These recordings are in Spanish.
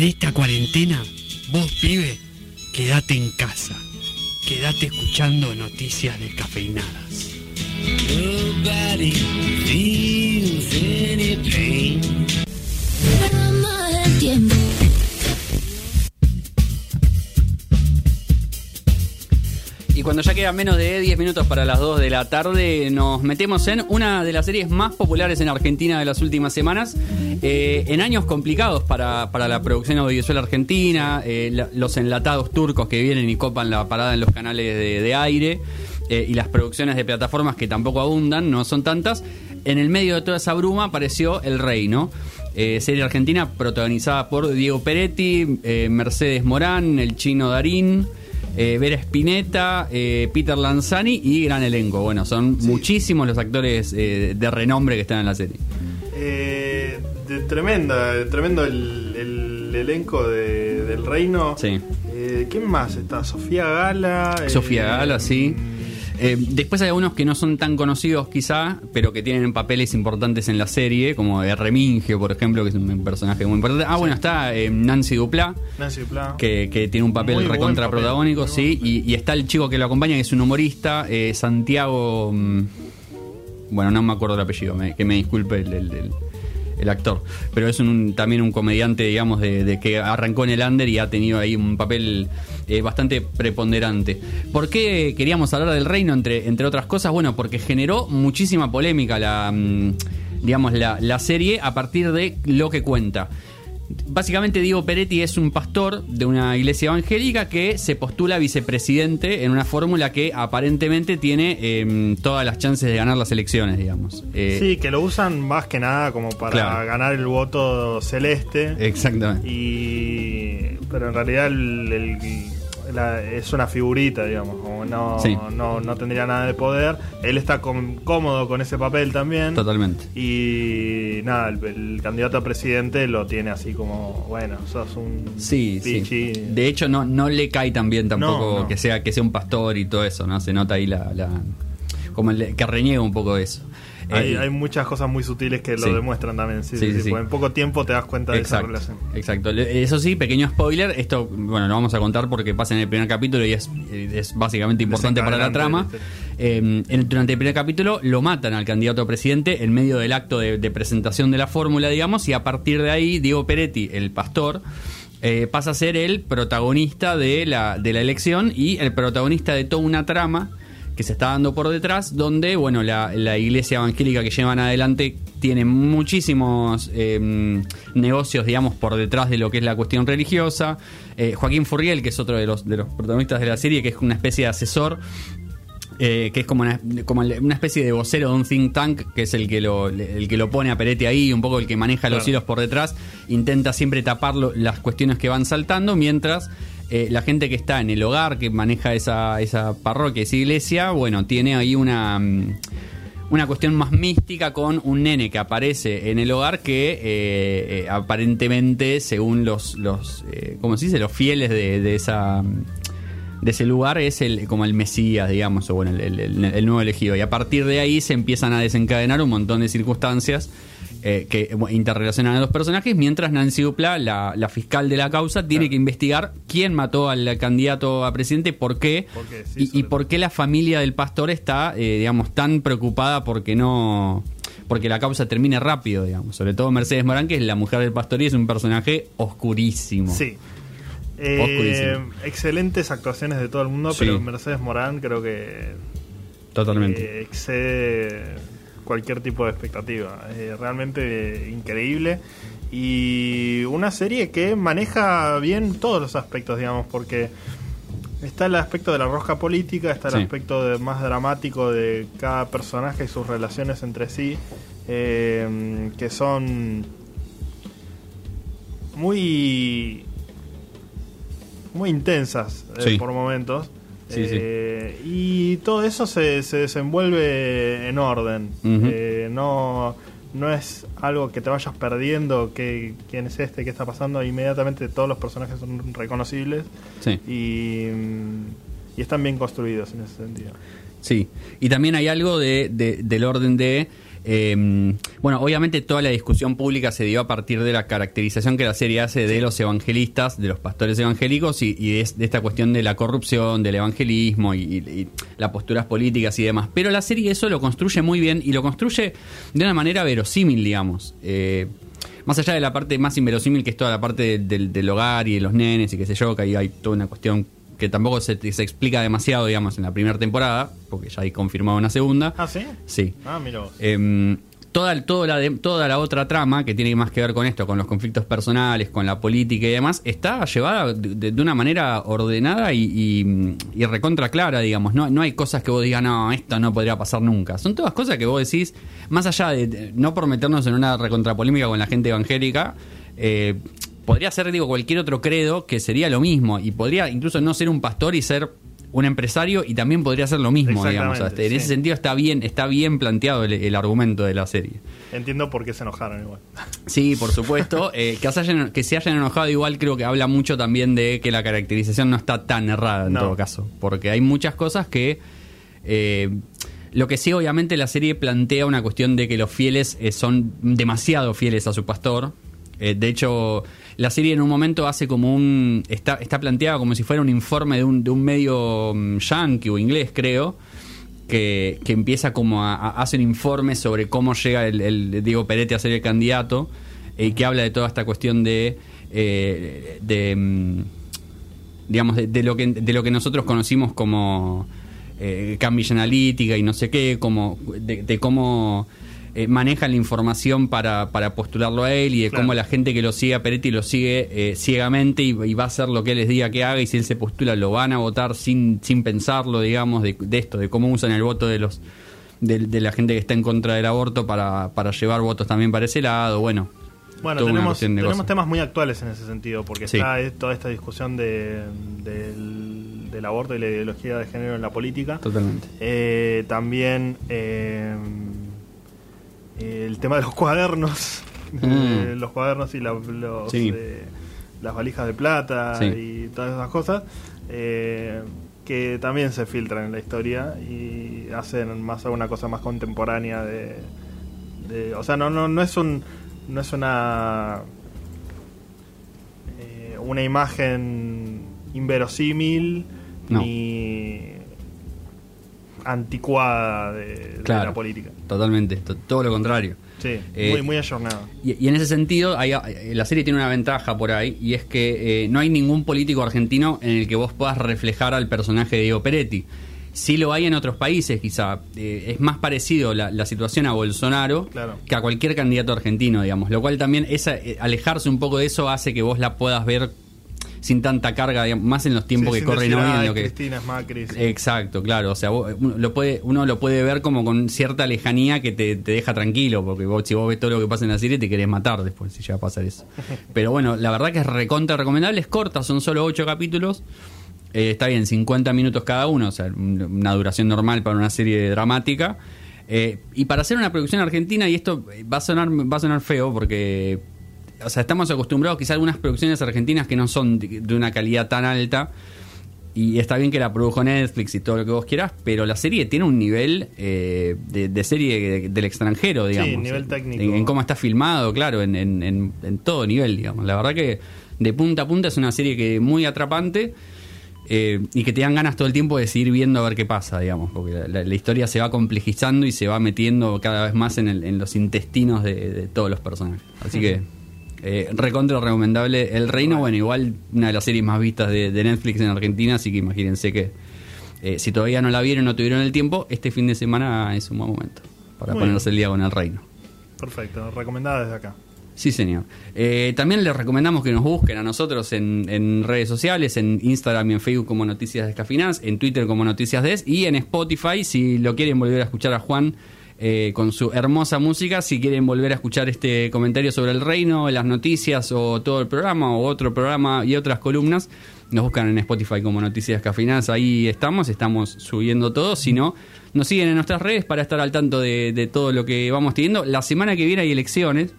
en esta cuarentena, vos pibe, quédate en casa. Quédate escuchando noticias descafeinadas. Cuando ya quedan menos de 10 minutos para las 2 de la tarde, nos metemos en una de las series más populares en Argentina de las últimas semanas. Eh, en años complicados para, para la producción audiovisual argentina, eh, los enlatados turcos que vienen y copan la parada en los canales de, aire eh, y las producciones de plataformas que tampoco abundan, no son tantas. En el medio de toda esa bruma apareció El Reino. Eh, serie argentina protagonizada por Diego Peretti, Mercedes Morán, el chino Darín, eh, Vera Spinetta, eh, Peter Lanzani y gran elenco. Bueno, son muchísimos los actores eh, de renombre que están en la serie. Eh, de tremenda, de tremendo el, el elenco de- del reino. Sí. ¿Quién más está? Sofía Gala. Sofía Gala, sí. Eh, después hay algunos que no son tan conocidos quizá, pero que tienen papeles importantes en la serie, como de Remingio, por ejemplo, que es un personaje muy importante. Ah, bueno, está eh, Nancy Duplá, Nancy Duplá. que, que tiene un papel recontra papel, protagónico, sí, y, y está el chico que lo acompaña, que es un humorista, eh, Santiago... mm, bueno, no me acuerdo el apellido, me- que me disculpe el, el- el- el actor. Pero es un, también un comediante, digamos, de, de que arrancó en el under y ha tenido ahí un papel eh, bastante preponderante. ¿Por qué queríamos hablar del reino, entre, entre otras cosas? Bueno, porque generó muchísima polémica la, mm, digamos, la, la serie a partir de lo que cuenta. Básicamente Diego Peretti es un pastor de una iglesia evangélica que se postula vicepresidente en una fórmula que aparentemente tiene eh, todas las chances de ganar las elecciones, digamos. Eh, Sí, que lo usan más que nada como para Claro. ganar el voto celeste. Exactamente. Y, pero en realidad el- el- la- es una figurita, digamos, como no, Sí. no, no tendría nada de poder. Él está cómodo con ese papel también. Totalmente. Y nada, el, el candidato a presidente lo tiene así como, bueno, sos un Sí, sí. pichi. De hecho, no, no le cae tan bien tampoco no. que sea que sea un pastor y todo eso, ¿no? Se nota ahí la. la- como el- que reniega un poco de eso. Hay, Eh, hay muchas cosas muy sutiles que lo sí. demuestran también. Sí, Sí, sí, porque en poco tiempo te das cuenta de esa relación. exacto. Eso sí, pequeño spoiler. Esto, bueno, lo vamos a contar porque pasa en el primer capítulo y es, es básicamente importante para la trama. Eh, en- durante el primer capítulo lo matan al candidato a presidente en medio del acto de, de presentación de la fórmula, digamos, y a partir de ahí, Diego Peretti, el pastor, eh, pasa a ser el protagonista de la, de la elección y el protagonista de toda una trama que se está dando por detrás, donde bueno la, la iglesia evangélica que llevan adelante tiene muchísimos eh, negocios, digamos, por detrás de lo que es la cuestión religiosa. Eh, Joaquín Furriel, que es otro de los, de los protagonistas de la serie, que es una especie de asesor, eh, que es como una, como una especie de vocero de un think tank, que es el que lo, el que lo pone a Peretti ahí, un poco el que maneja los hilos por detrás, intenta siempre tapar lo- las cuestiones que van saltando, mientras eh, la gente que está en el hogar, que maneja esa, esa parroquia, esa iglesia, bueno, tiene ahí una... mm, una cuestión más mística con un nene que aparece en el hogar que eh, eh, aparentemente, según los, los eh, ¿cómo se dice? Los fieles de, de esa de ese lugar es el como el Mesías, digamos, o bueno, el- el nuevo elegido. Y a partir de ahí se empiezan a desencadenar un montón de circunstancias eh, que interrelacionan a los personajes, mientras Nancy Dupla, la, la fiscal de la causa, tiene que investigar quién mató al candidato a presidente, por qué, ¿Por qué? Sí, y, por qué la familia del pastor está, eh, digamos, tan preocupada porque no porque la causa termine rápido, digamos. Sobre todo Mercedes Morán, que es la mujer del pastor y es un personaje oscurísimo. Sí. Eh, Oscurísimo. excelentes actuaciones de todo el mundo, Sí. pero Mercedes Morán creo que Totalmente. eh, excede cualquier tipo de expectativa. Eh, realmente increíble. Y una serie que maneja bien todos los aspectos, digamos, porque está el aspecto de la rosca política, está el Sí. aspecto de- más dramático de cada personaje y sus relaciones entre sí, eh, que son muy muy intensas eh, Sí. por momentos. Sí, sí. Eh, Y todo eso se, se desenvuelve en orden. Eh, no, no es algo que te vayas perdiendo, que, quién es este, qué está pasando. Inmediatamente todos los personajes son reconocibles Sí. y, mm, y están bien construidos en ese sentido. Sí, y también hay algo de, de- del orden de Eh, bueno, obviamente toda la discusión pública se dio a partir de la caracterización que la serie hace de los evangelistas, de los pastores evangélicos y, y de, de esta cuestión de la corrupción, del evangelismo y, y- y las posturas políticas y demás. Pero la serie eso lo construye muy bien y lo construye de una manera verosímil, digamos. Eh, más allá de la parte más inverosímil que es toda la parte del hogar y de los nenes y qué sé yo, que ahí hay toda una cuestión que tampoco se, se explica demasiado, digamos, en la primera temporada, porque ya hay confirmado una segunda. Ah, ¿sí? Sí. Ah, mira vos. Em, toda, toda, la de- toda la otra trama que tiene más que ver con esto, con los conflictos personales, con la política y demás, está llevada de, de- una manera ordenada y, y- y recontra clara, digamos. No, no hay cosas que vos digas, no, esto no podría pasar nunca. Son todas cosas que vos decís, más allá de, de- no por meternos en una recontrapolémica con la gente evangélica, eh, podría ser, digo, cualquier otro credo que sería lo mismo. Y podría incluso no ser un pastor y ser un empresario y también podría ser lo mismo, digamos. Exactamente, en ese sentido está bien, está bien planteado el, el argumento de la serie. Entiendo por qué se enojaron igual. Sí, por supuesto. Eh, que, se hayan, que se hayan enojado igual creo que habla mucho también de que la caracterización no está tan errada en No. todo caso. Porque hay muchas cosas que... eh, lo que sí, obviamente, la serie plantea una cuestión de que los fieles eh, son demasiado fieles a su pastor. Eh, de hecho, la serie en un momento hace como un. Está, está planteada como si fuera un informe de un, de un medio mm, yankee o inglés, creo. Que, que empieza como a, a- hace un informe sobre cómo llega el, Diego Perete a ser el candidato. eh, Y que habla de toda esta cuestión de. eh, de mm, digamos, de, lo que, de lo que nosotros conocimos como eh, Cambridge y no sé qué, como, de, de cómo eh, manejan la información para, para postularlo a él y de Claro. cómo la gente que lo sigue a Peretti lo sigue eh, ciegamente y, y va a hacer lo que él les diga que haga y si él se postula lo van a votar sin, sin pensarlo, digamos, de, de esto, de cómo usan el voto de los de, de la gente que está en contra del aborto para, para llevar votos también para ese lado, bueno. Bueno, tenemos, tenemos temas muy actuales en ese sentido, porque Sí. está toda esta discusión de, del, del aborto y la ideología de género en la política. Totalmente. Eh, también eh, el tema de los cuadernos, Mm. los cuadernos y la- los, Sí. eh, las valijas de plata Sí. y todas esas cosas, eh, que también se filtran en la historia y hacen más una cosa más contemporánea de, de- o sea, no, no, no es un, no es una eh, una imagen inverosímil No. ni anticuada de, la política. Totalmente, to- todo lo contrario. Sí, Eh, muy, muy ayornada. Y, y en ese sentido, hay- eh, la serie tiene una ventaja por ahí, y es que eh, no hay ningún político argentino en el que vos puedas reflejar al personaje de Diego Peretti. Sí lo hay en otros países, quizá. Eh, es más parecido la, la situación a Bolsonaro Claro. que a cualquier candidato argentino, digamos. Lo cual también, esa, alejarse un poco de eso hace que vos la puedas ver sin tanta carga, digamos, más en los tiempos Sí, que corren hoy. en "Ay, lo que, Cristina es Macri. sí". Exacto, claro. O sea, vos- uno, lo puede, uno lo puede ver como con cierta lejanía que te, te deja tranquilo, porque vos, si vos ves todo lo que pasa en la serie, te querés matar después, si llega a pasar eso. Pero bueno, la verdad que es recontra recomendable, es corta, son solo 8 capítulos. Eh, está bien, 50 minutos cada uno, o sea, un- una duración normal para una serie dramática. Eh, y para hacer una producción argentina, y esto va a sonar, va a sonar feo porque o sea, estamos acostumbrados quizá a algunas producciones argentinas que no son de, de una calidad tan alta. Y está bien que la produjo Netflix y todo lo que vos quieras, pero la serie tiene un nivel eh, de, de serie de- del extranjero, digamos. nivel técnico. En, en cómo está filmado, claro, en, en- en- en todo nivel, digamos. La verdad que de punta a punta es una serie que muy atrapante eh, y que te dan ganas todo el tiempo de seguir viendo a ver qué pasa, digamos. Porque la, la- la historia se va complejizando y se va metiendo cada vez más en, el- en los intestinos de, de todos los personajes. Así que eh, recontra recomendable. El Reino, bueno, igual una de las series más vistas de, de Netflix en Argentina, así que imagínense que eh, si todavía no la vieron o no tuvieron el tiempo, este fin de semana es un buen momento para Muy ponerse el día con el Reino. Perfecto, recomendada desde acá. Sí, señor. Eh, también les recomendamos que nos busquen a nosotros en, en redes sociales, en Instagram y en Facebook como Noticias Descafinadas, en Twitter como Noticias Des y en Spotify si lo quieren volver a escuchar a Juan eh, con su hermosa música, si quieren volver a escuchar este comentario sobre el reino, las noticias o todo el programa o otro programa y otras columnas, nos buscan en Spotify como Noticias Descafinadas, ahí estamos, estamos subiendo todo, si no, nos siguen en nuestras redes para estar al tanto de, de todo lo que vamos teniendo. La semana que viene hay elecciones.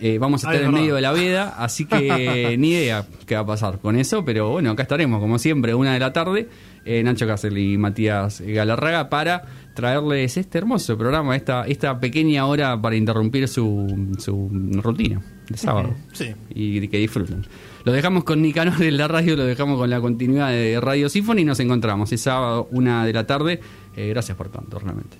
Eh, vamos a estar es en medio de la veda, así que ni idea qué va a pasar con eso, pero bueno, acá estaremos, como siempre, una de la tarde. eh, Nacho Casel y Matías Galarraga para traerles este hermoso programa, esta, esta pequeña hora para interrumpir su, su rutina de sábado. Sí. Y que disfruten. Lo dejamos con Nicanor en la radio, lo dejamos con la continuidad de Radio Symphony y nos encontramos. Es sábado, una de la tarde. Eh, gracias por tanto, realmente.